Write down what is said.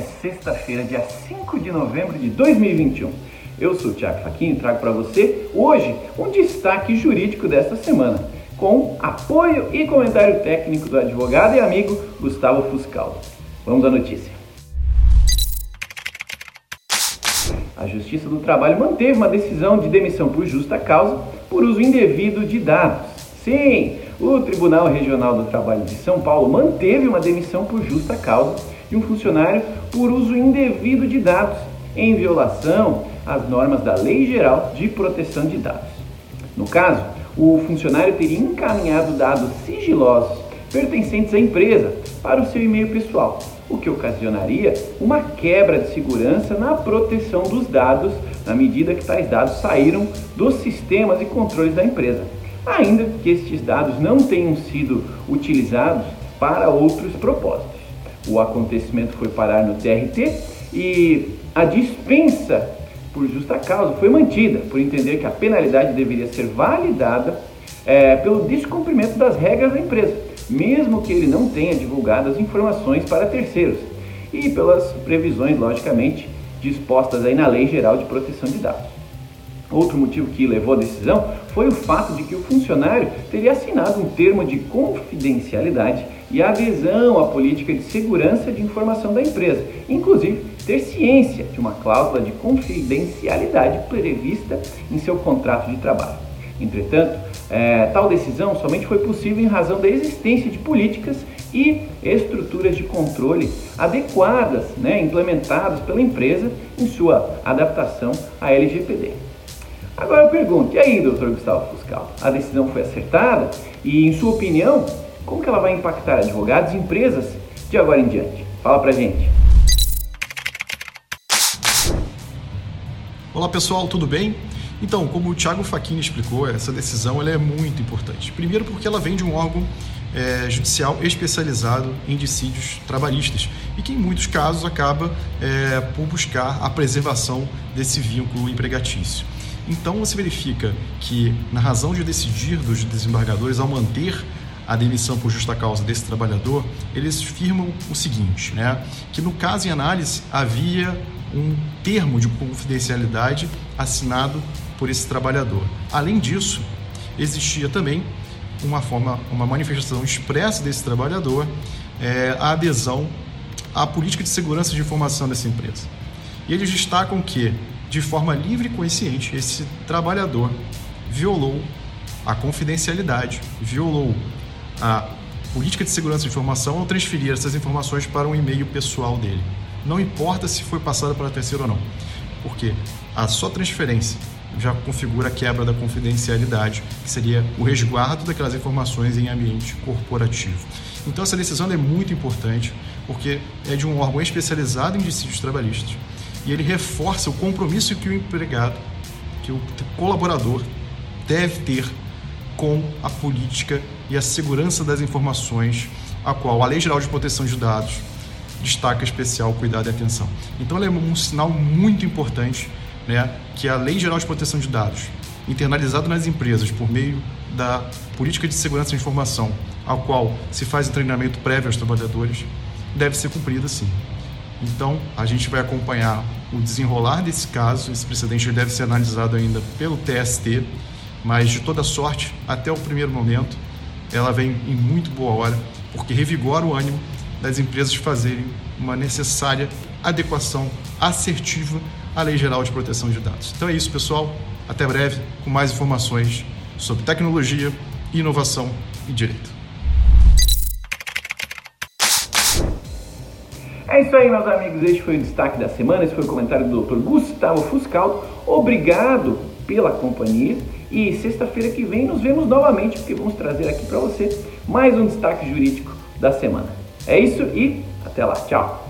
sexta-feira, dia 5 de novembro de 2021. Eu sou o Thiago Faquinho e trago para você hoje um destaque jurídico desta semana, com apoio e comentário técnico do advogado e amigo Gustavo Fuscal. Vamos à notícia. A Justiça do Trabalho manteve uma decisão de demissão por justa causa por uso indevido de dados. Sim, o Tribunal Regional do Trabalho de São Paulo manteve uma demissão por justa causa de um funcionário por uso indevido de dados, em violação às normas da Lei Geral de Proteção de Dados. No caso, o funcionário teria encaminhado dados sigilosos pertencentes à empresa para o seu e-mail pessoal, o que ocasionaria uma quebra de segurança na proteção dos dados na medida que tais dados saíram dos sistemas e controles da empresa ainda que estes dados não tenham sido utilizados para outros propósitos. O acontecimento foi parar no TRT e a dispensa por justa causa foi mantida, por entender que a penalidade deveria ser validada é, pelo descumprimento das regras da empresa, mesmo que ele não tenha divulgado as informações para terceiros, e pelas previsões, logicamente, dispostas aí na Lei Geral de Proteção de Dados. Outro motivo que levou à decisão foi o fato de que o funcionário teria assinado um termo de confidencialidade e adesão à política de segurança de informação da empresa, inclusive ter ciência de uma cláusula de confidencialidade prevista em seu contrato de trabalho. Entretanto, é, tal decisão somente foi possível em razão da existência de políticas e estruturas de controle adequadas, né, implementadas pela empresa em sua adaptação à LGPD. Agora eu pergunto, e aí, doutor Gustavo Fuscal? A decisão foi acertada? E, em sua opinião, como que ela vai impactar advogados e empresas de agora em diante? Fala pra gente. Olá pessoal, tudo bem? Então, como o Thiago Facchini explicou, essa decisão ela é muito importante. Primeiro porque ela vem de um órgão é, judicial especializado em dissídios trabalhistas e que em muitos casos acaba é, por buscar a preservação desse vínculo empregatício. Então você verifica que, na razão de decidir dos desembargadores ao manter a demissão por justa causa desse trabalhador, eles firmam o seguinte, né? que no caso em análise havia um termo de confidencialidade assinado por esse trabalhador. Além disso, existia também uma forma, uma manifestação expressa desse trabalhador, é, a adesão à política de segurança de informação dessa empresa. E eles destacam que de forma livre e consciente, esse trabalhador violou a confidencialidade, violou a política de segurança de informação ao transferir essas informações para um e-mail pessoal dele. Não importa se foi passada para terceiro ou não, porque a só transferência já configura a quebra da confidencialidade, que seria o resguardo daquelas informações em ambiente corporativo. Então essa decisão é muito importante, porque é de um órgão especializado em dissídios trabalhistas, e ele reforça o compromisso que o empregado, que o colaborador deve ter com a política e a segurança das informações, a qual a Lei Geral de Proteção de Dados destaca especial cuidado e atenção. Então, ela é um sinal muito importante né, que a Lei Geral de Proteção de Dados, internalizada nas empresas por meio da política de segurança de informação, a qual se faz um treinamento prévio aos trabalhadores, deve ser cumprida sim. Então, a gente vai acompanhar o desenrolar desse caso. Esse precedente deve ser analisado ainda pelo TST, mas de toda sorte, até o primeiro momento, ela vem em muito boa hora, porque revigora o ânimo das empresas fazerem uma necessária adequação assertiva à Lei Geral de Proteção de Dados. Então é isso, pessoal. Até breve com mais informações sobre tecnologia, inovação e direito. É isso aí, meus amigos. Este foi o destaque da semana. Esse foi o comentário do Dr. Gustavo Fuscal. Obrigado pela companhia. E sexta-feira que vem nos vemos novamente, porque vamos trazer aqui para você mais um destaque jurídico da semana. É isso e até lá. Tchau.